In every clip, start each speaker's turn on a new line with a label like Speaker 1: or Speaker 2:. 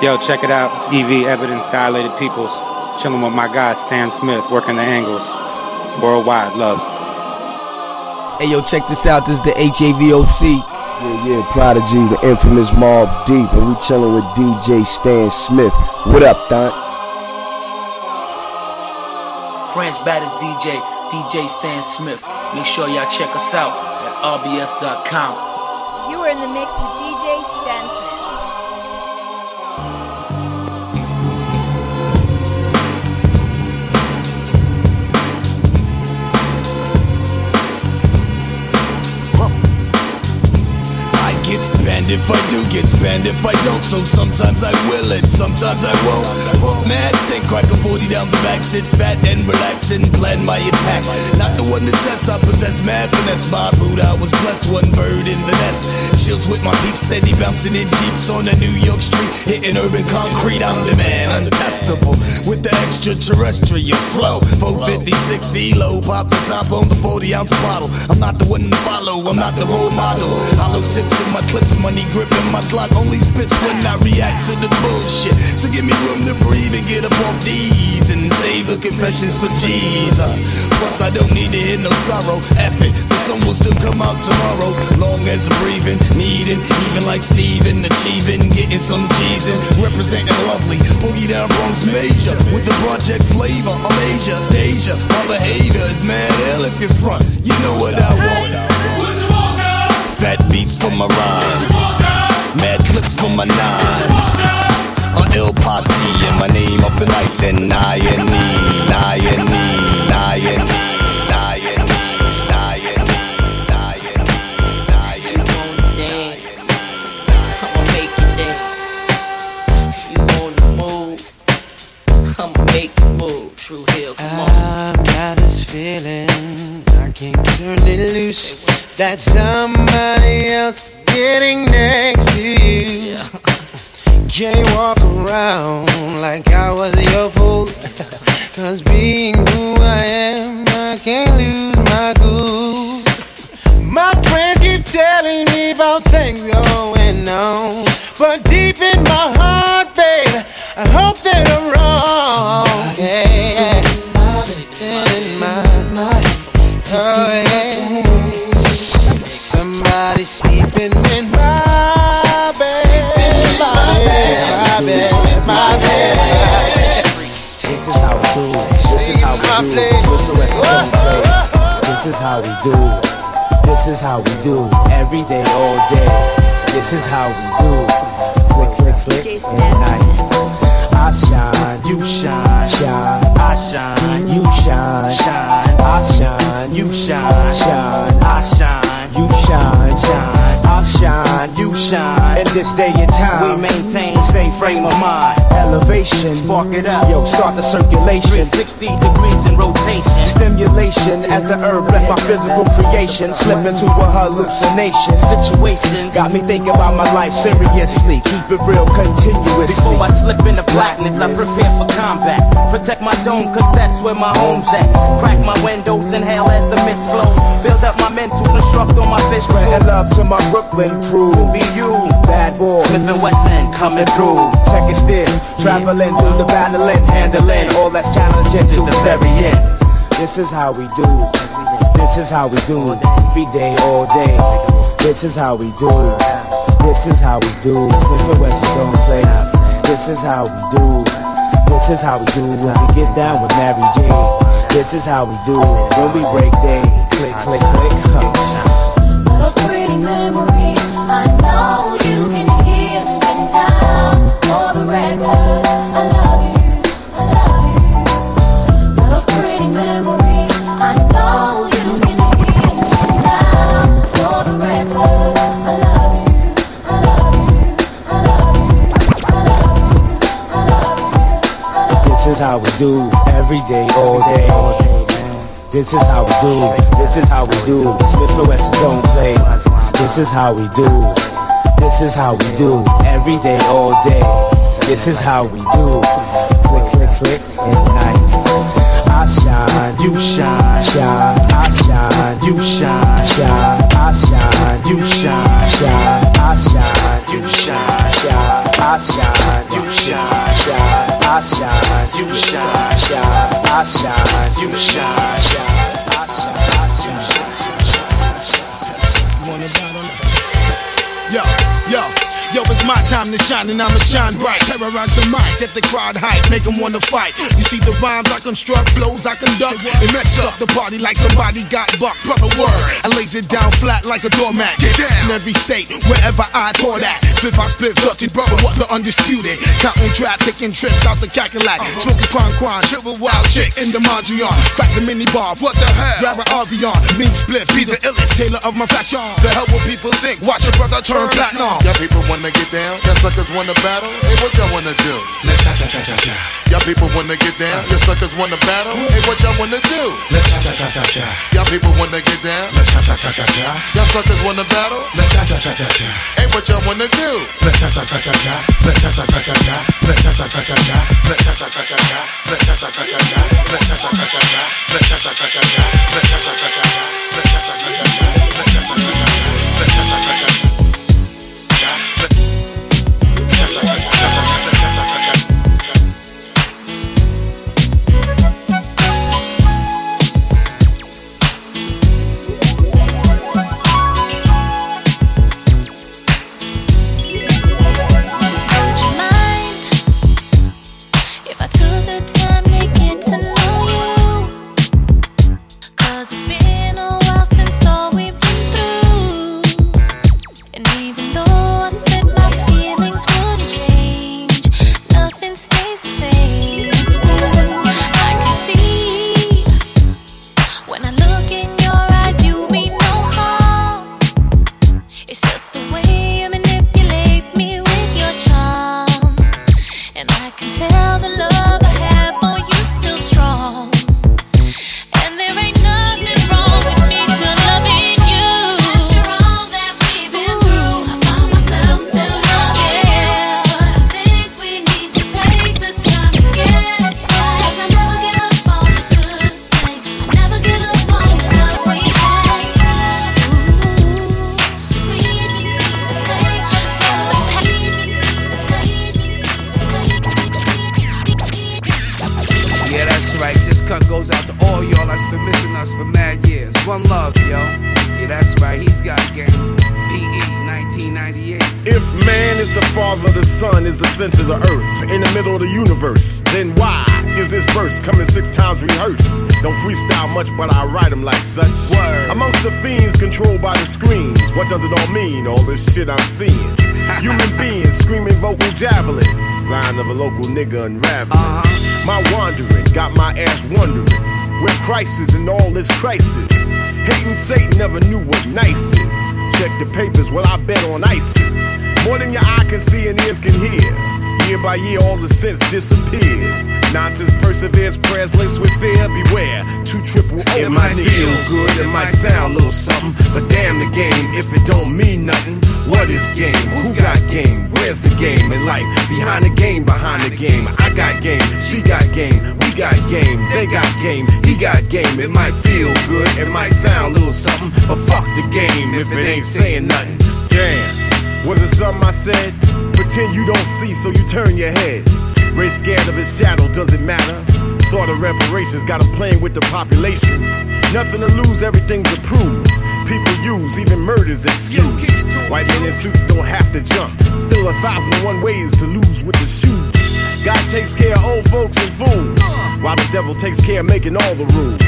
Speaker 1: Yo, check it out. It's EV Evidence Dilated Peoples. Chilling with my guy Stan Smith, working the angles. Worldwide love.
Speaker 2: Hey yo, check this out. This is the HAVOC.
Speaker 3: Yeah, yeah, Prodigy, the infamous Mobb Deep, and we chilling with DJ Stan Smith. What up, Don?
Speaker 4: France baddest DJ, DJ Stan Smith. Make sure y'all check us out at rbs.com.
Speaker 5: You are in the mix with DJ
Speaker 6: if I do, get banned if I don't. So sometimes I will it, sometimes I won't. Mad, stink crack a 40 down the back, sit fat and relax and plan my attack. Not the one that tests, I possess mad finesse. My I was blessed, one bird in the nest. Chills with my peeps, steady bouncing in jeeps on a New York street, hitting urban concrete. I'm the man, untestable with the extraterrestrial flow. 456 ELO, pop the top on the 40 ounce bottle. I'm not the one to follow, I'm not the role model. Hollow tips in my clips, money gripping my Glock only spits when I react to the bullshit. So give me room to breathe and get up off these and save the confessions for Jesus. Plus, I don't need to hear no sorrow. F it, the sun will still come out tomorrow. Long as I'm breathing, needing, even like Steven, achieving, getting some G's in, representing lovely. Boogie down Bronx major with the project flavor. I'm major, Deja. My behavior is mad ill if you're front. You know what I want. Fat beats for my rhymes. Mad clips for my nines. Ill posse and my name up in lights and I and me, I and me, I and me,
Speaker 3: is how we do it. Swiss arrest don't play. This is how we do. This is how we do. Every day, all day. This is how we do. Click, click, click, and night. I shine,
Speaker 7: You shine,
Speaker 3: shine,
Speaker 7: I shine,
Speaker 3: you shine,
Speaker 7: shine,
Speaker 3: I shine,
Speaker 7: you shine,
Speaker 3: shine,
Speaker 7: I shine,
Speaker 3: you shine,
Speaker 7: shine,
Speaker 3: Shine,
Speaker 7: you shine.
Speaker 3: In this day and time,
Speaker 7: We maintain same frame of mind.
Speaker 3: elevation,
Speaker 7: Spark it up.
Speaker 3: yo, start the circulation.
Speaker 7: 60 degrees in rotation.
Speaker 3: Stimulation as the herb bless my physical creation. Slip into a hallucination.
Speaker 7: Situations.
Speaker 3: Got me thinking about my life seriously. Keep it real continuously.
Speaker 7: Before I slip into blackness, I prepare for combat. Protect my dome, cause that's where my home's at. Crack my windows, inhale as the mist flows. Build up my mental, construct on my fist.
Speaker 3: Spreading love to my Brooklyn crew.
Speaker 7: Be you.
Speaker 3: Bad boy.
Speaker 7: Smith and Wesson coming through.
Speaker 3: Tech it still. Traveling through the battling, handling all that's challenging to the very end. This is how we do. This is how we do. Every day, all day. This is how we do. This is how we do. Smith and Wesson don't play. This is how we do. This is how we do when we get down with Mary J. This is how we do when we break day. Click, click, click. Huh. How we do every day, all day. This is how we do. This is how we do. Smith and Wesson don't play. This is how we do. This is how we do every day, all day. This is how we do. Click, click, click, and night. I shine,
Speaker 7: You shine,
Speaker 3: shine. I shine,
Speaker 7: you shine,
Speaker 3: shine. I shine,
Speaker 7: you shine,
Speaker 3: shine. I shine,
Speaker 7: you shine,
Speaker 3: shine. I shine,
Speaker 7: you
Speaker 3: shine, shine, I shine. You shine, shine, I shine. You shine, shine, I shine.
Speaker 8: Yo, it's my time to shine and I'ma shine bright. Terrorize the mic, get the crowd hype, make them wanna fight. You see the rhymes I construct, flows I conduct, and mess up the party like somebody got bucked. Brother word, I lays it down flat like a doormat. Get down in every state, wherever I tour that. Split by split, dirty brother, what the undisputed. Counting trap, taking trips out the Cackalack. Uh-huh. Smoking quan quan, triple wild chicks in the Mondrian. Crack the mini bar, what the hell? Grab an Avion, mean split, be the illest. Tailor of my fashion. The hell will people think? Watch your brother turn platinum.
Speaker 9: Y'all people wanna get down? Y'all suckers wanna battle? Hey, what y'all wanna do?
Speaker 10: Let's cha cha cha cha cha.
Speaker 9: Y'all people wanna get down? Y'all suckers wanna battle? Hey, what y'all wanna do?
Speaker 10: Let's cha cha cha cha cha.
Speaker 9: Y'all people wanna get down?
Speaker 10: Let's cha cha cha cha cha.
Speaker 9: Y'all suckers wanna battle?
Speaker 10: Let's cha cha cha cha cha.
Speaker 9: Hey, what y'all wanna do?
Speaker 10: Let's cha cha cha cha cha. Let's cha cha cha cha cha. Let's cha cha cha cha cha. Let's cha cha cha cha cha. Let's cha cha cha cha cha. Let's cha cha cha cha cha. Let's cha cha cha cha cha. Let's cha cha cha cha cha. Let's cha cha cha cha cha. Let's cha cha cha cha cha.
Speaker 11: One love, yo. Yeah, that's right. He's got game.
Speaker 12: If man is the father, the sun is the center of the earth, in the middle of the universe, then why is this verse coming six times rehearsed? Don't freestyle much, but I write them like such. Amongst the fiends controlled by the screens, what does it all mean? All this shit I'm seeing. Human beings screaming vocal javelins, sign of a local nigga unraveling. Uh-huh. My wandering got my ass wondering where Christ is in all this crisis. Hating Satan never knew what nice is. Check the papers, well I bet on ISIS. More than your eye can see and ears can hear. Year by year, all the sense disappears. Nonsense perseveres, prayers laced with fear. Beware, two triple O.
Speaker 11: It might feel good, it might sound a little something, but damn the game if it don't mean nothing. What is game? Who got game? Where's the game in life? Behind the game, behind the game. I got game, she got game, we got game, they got game, he got game. It might feel good, it might sound a little something, but fuck the game if it ain't saying nothing.
Speaker 12: Damn, was it something I said? Pretend you don't see, so you turn your head. Race scared of his shadow, does it matter? Thought of reparations, got him playing with the population. Nothing to lose, everything's approved. People use even murders excuse. White men in suits don't have to jump. Still a thousand and one ways to lose with the shoes. God takes care of old folks and fools, while the devil takes care of making all the rules.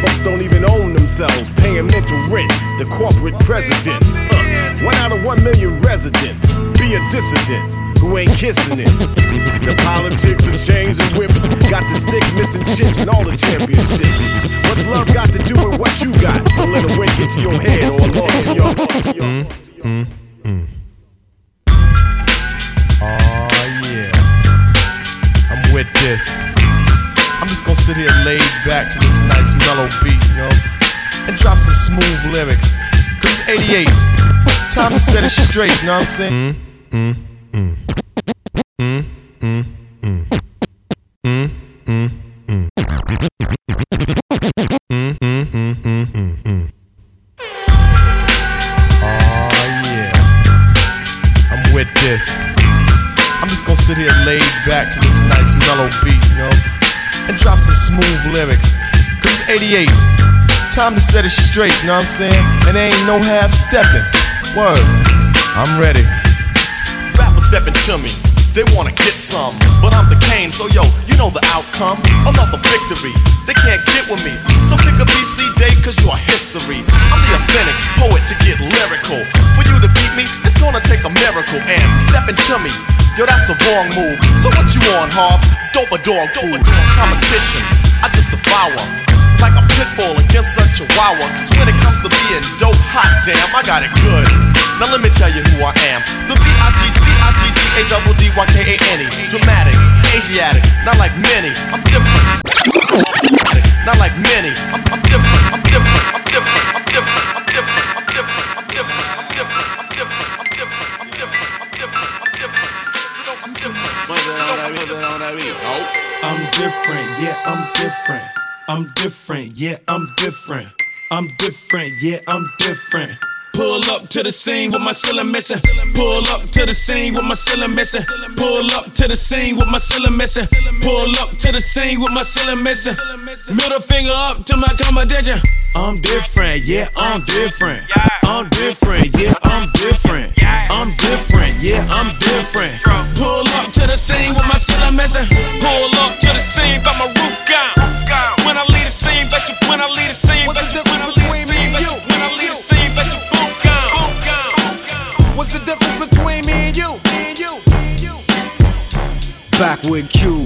Speaker 12: Folks don't even own themselves, paying mental rent to corporate presidents. Uh, one out of one million residents. Be a dissident who ain't kissing it. The politics of chains and whips got the sick missing chips and all the championships. What's love got to do with what you got? Don't let it wake into your head or a lost in your.
Speaker 13: Oh yeah, I'm with this. I'm just gonna sit here laid back to this nice mellow beat, you know, and drop some smooth lyrics. Cause it's 88. Time to set it straight, you know what I'm saying? Mm, mm, mm. Mm, 88. Time to set it straight, you know what I'm saying? And there ain't no half stepping. Word. I'm ready.
Speaker 14: Rappers stepping to me. They wanna get some, but I'm the Kane, so yo, you know the outcome. Another victory, they can't get with me. So pick a BC date, cause you're history. I'm the authentic poet to get lyrical. For you to beat me, it's gonna take a miracle. And stepping to me, yo, that's a wrong move. So what you on, Hobbs? Dope a dog food. Competition, I just devour. Like a pit bull against a chihuahua. Cause when it comes to being dope, hot damn, I got it good. Now let me tell you who I am. The B-I-G, B-I-G-D, A-double-D-Y-K-A-N-E. Dramatic, Asiatic, not like many. I'm different. Not like many. I'm, I'm different. I'm different. I'm different. I'm different. I'm different. I'm different. I'm different. I'm different. I'm different. I'm different. I'm different. I'm different. I'm different. So don't I'm different. So don't I'm different.
Speaker 15: I'm different, yeah, I'm different. I'm different, yeah, I'm different. I'm different, yeah, I'm different. Pull up to the scene with my ceiling missing. Pull up to the scene with my ceiling missing. Pull up to the scene with my ceiling missing. Pull up to the scene with my ceiling missing. Middle finger up to my competition. I'm different, yeah, I'm different. I'm different, yeah, I'm different. I'm different, yeah, I'm different. Pull up to the scene with my ceiling missing. Pull up to the scene, by my roof
Speaker 16: Back with Q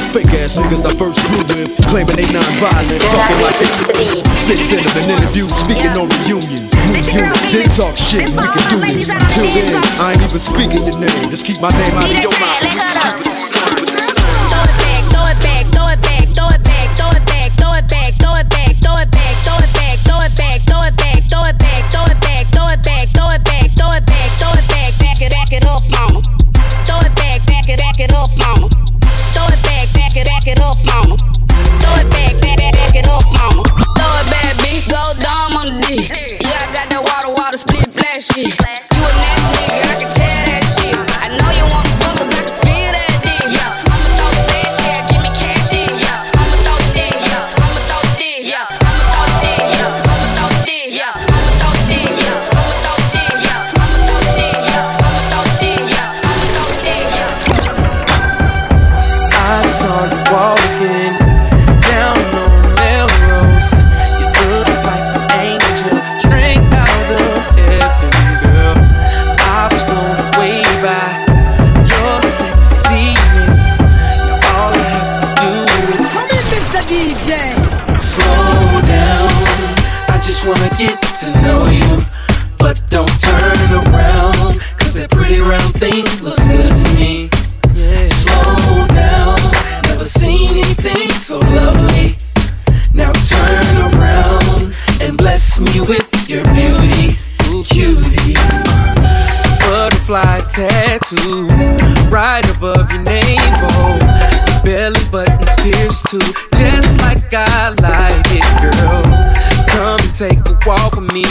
Speaker 16: fake ass niggas I first grew with. Claiming they non-violent, talking like they Spit venom in interviews, speaking on reunions. Move units, then talk shit, we can do this. Until then, I ain't even speaking your name. Just keep my name out of your mouth.
Speaker 17: Tattoo right above your navel. Oh, your belly button's pierced too, just like I like it, girl. Come and take a walk with me.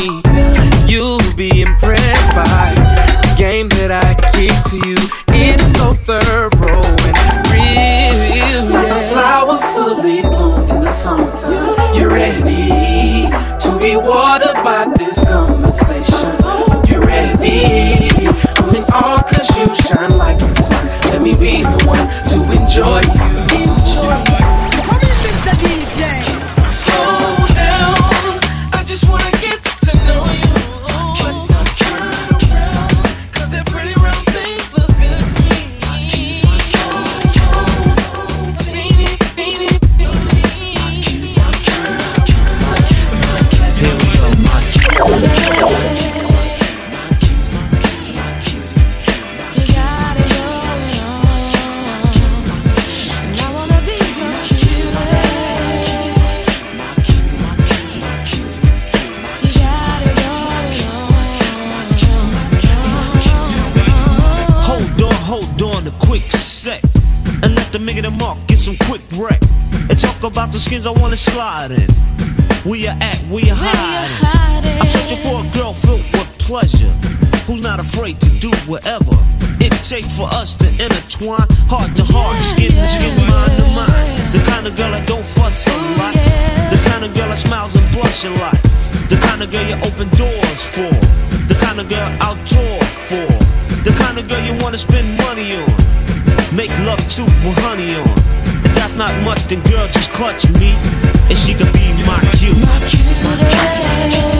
Speaker 17: You'll be impressed by the game that I kick to you. It's so thorough and real. Like a flower fully bloomed in the summertime. You're ready to be watered shine like the sun. Let me be the one to enjoy you.
Speaker 3: Come
Speaker 17: I wanna
Speaker 10: slide in. Where you at? Where you hiding? I'm searching for a girl filled with pleasure. Who's not afraid to do whatever it takes for us to intertwine. Heart to heart, skin to skin, mind to mind. The kind of girl that don't fuss a lot. The kind of girl that smiles and blush a lot. The kind of girl you open doors for. The kind of girl outdoor for. The kind of girl you wanna spend money on. Make love to with honey on. Not much, then girl, just clutch me. And she could be my cue. She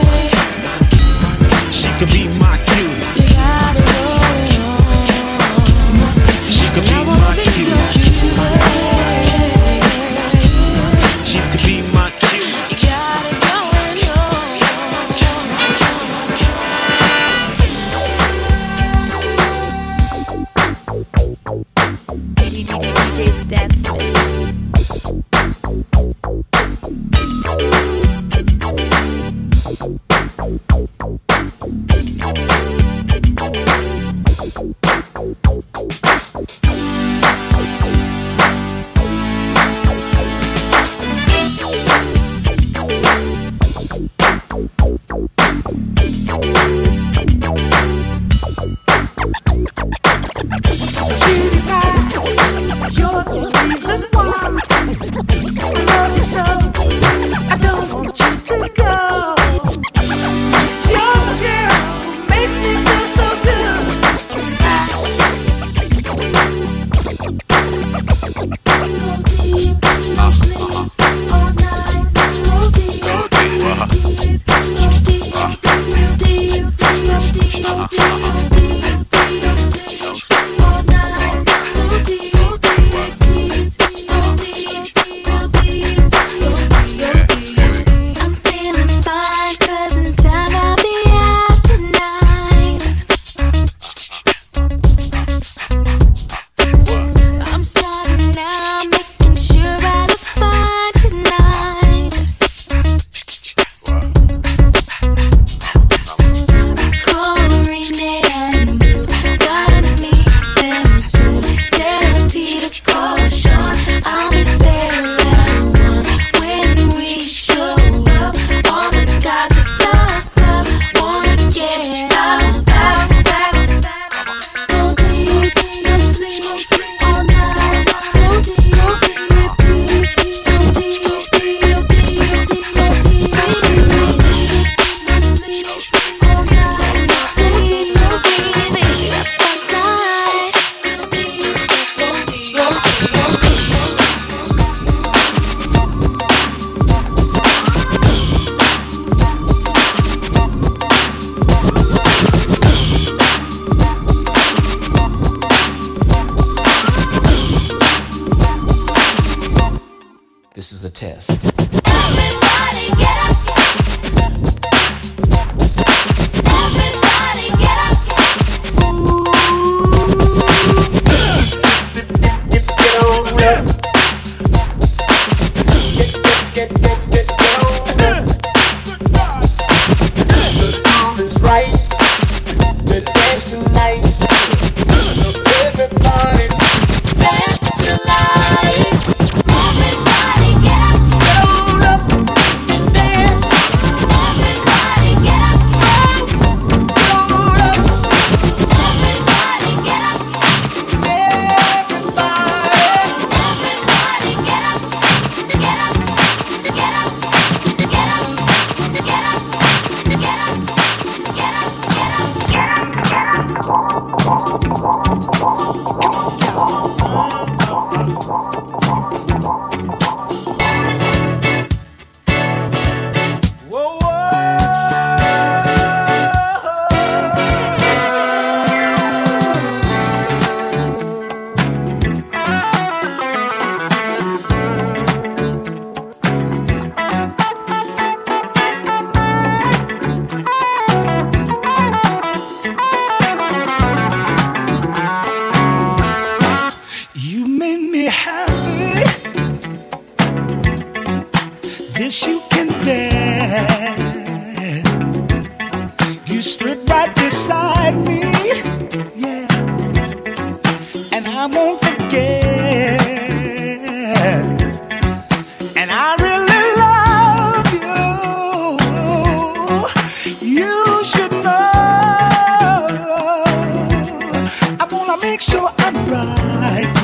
Speaker 18: make sure
Speaker 19: I'm right.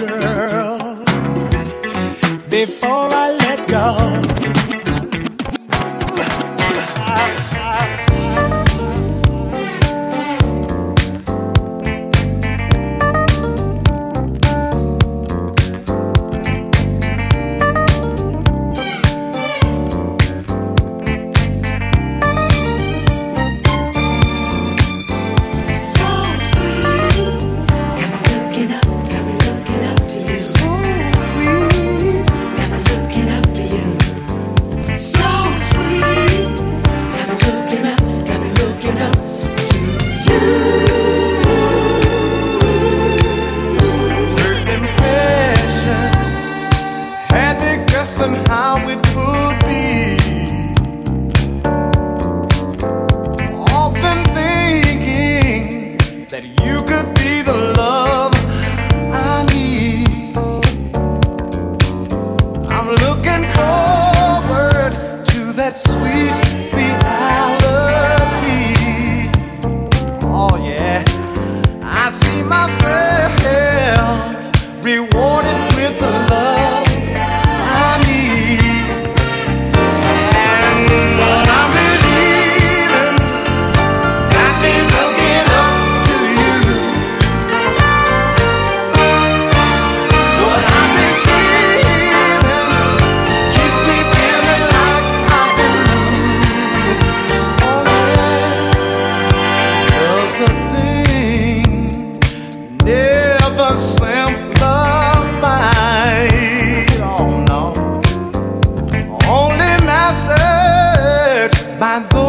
Speaker 19: Mastered by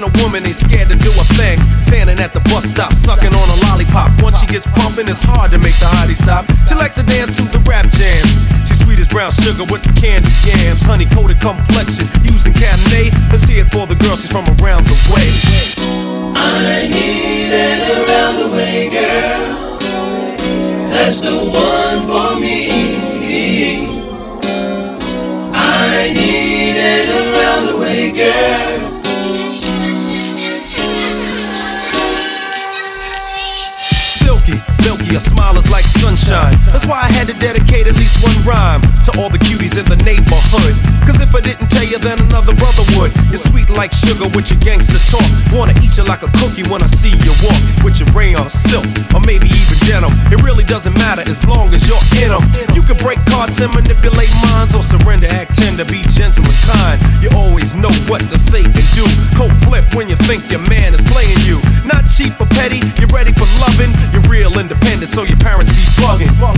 Speaker 20: when a woman ain't scared to do a thing. Standing at the bus stop, sucking on a lollipop. Once she gets pumping, it's hard to make the hottie stop. She likes to dance to the rap jams. She's sweet as brown sugar with the candy yams. Honey coated complexion, using Cabernet. Let's hear it for the girl, she's from around the way.
Speaker 21: I need an around the way girl. That's the one for me. I need an around the way girl.
Speaker 20: Sunshine. That's why I had to dedicate at least one rhyme to all the cuties in the neighborhood. Cause if I didn't tell you, then another brother would. It's sweet like sugar with your gangster talk. Wanna eat you like a cookie when I see you walk with your rayon silk or maybe even denim. It really doesn't matter as long as you're in them. You can break cards and manipulate minds or surrender, act tender, be gentle and kind. You always know what to say and do. Cold flip when you think your man is playing you. Not cheap or petty, you're ready for loving. You're real independent, so your parents be bugging.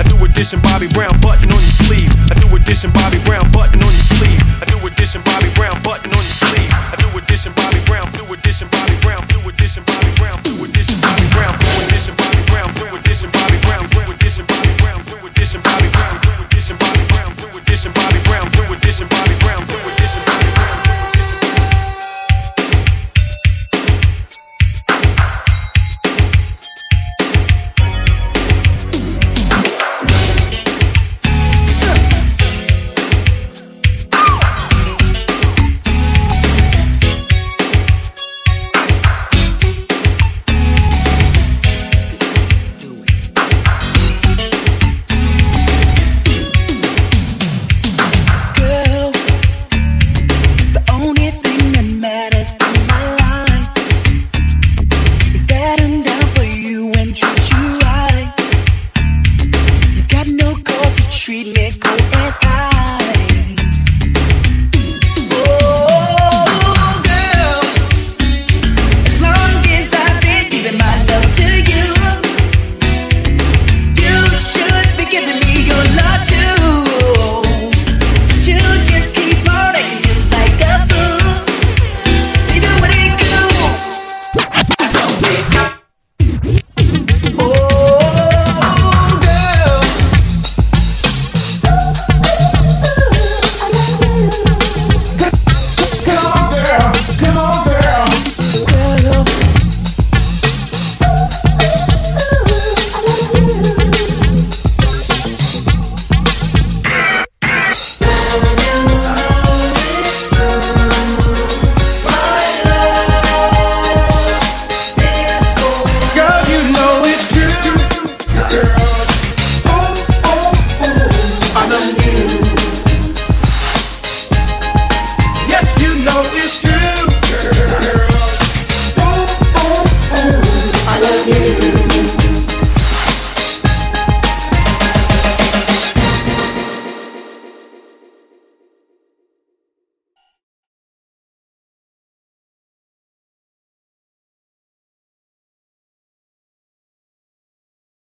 Speaker 20: A New Edition Bobby Brown button on your sleeve. A New Edition Bobby Brown button on your sleeve. A New Edition Bobby Brown button on your sleeve.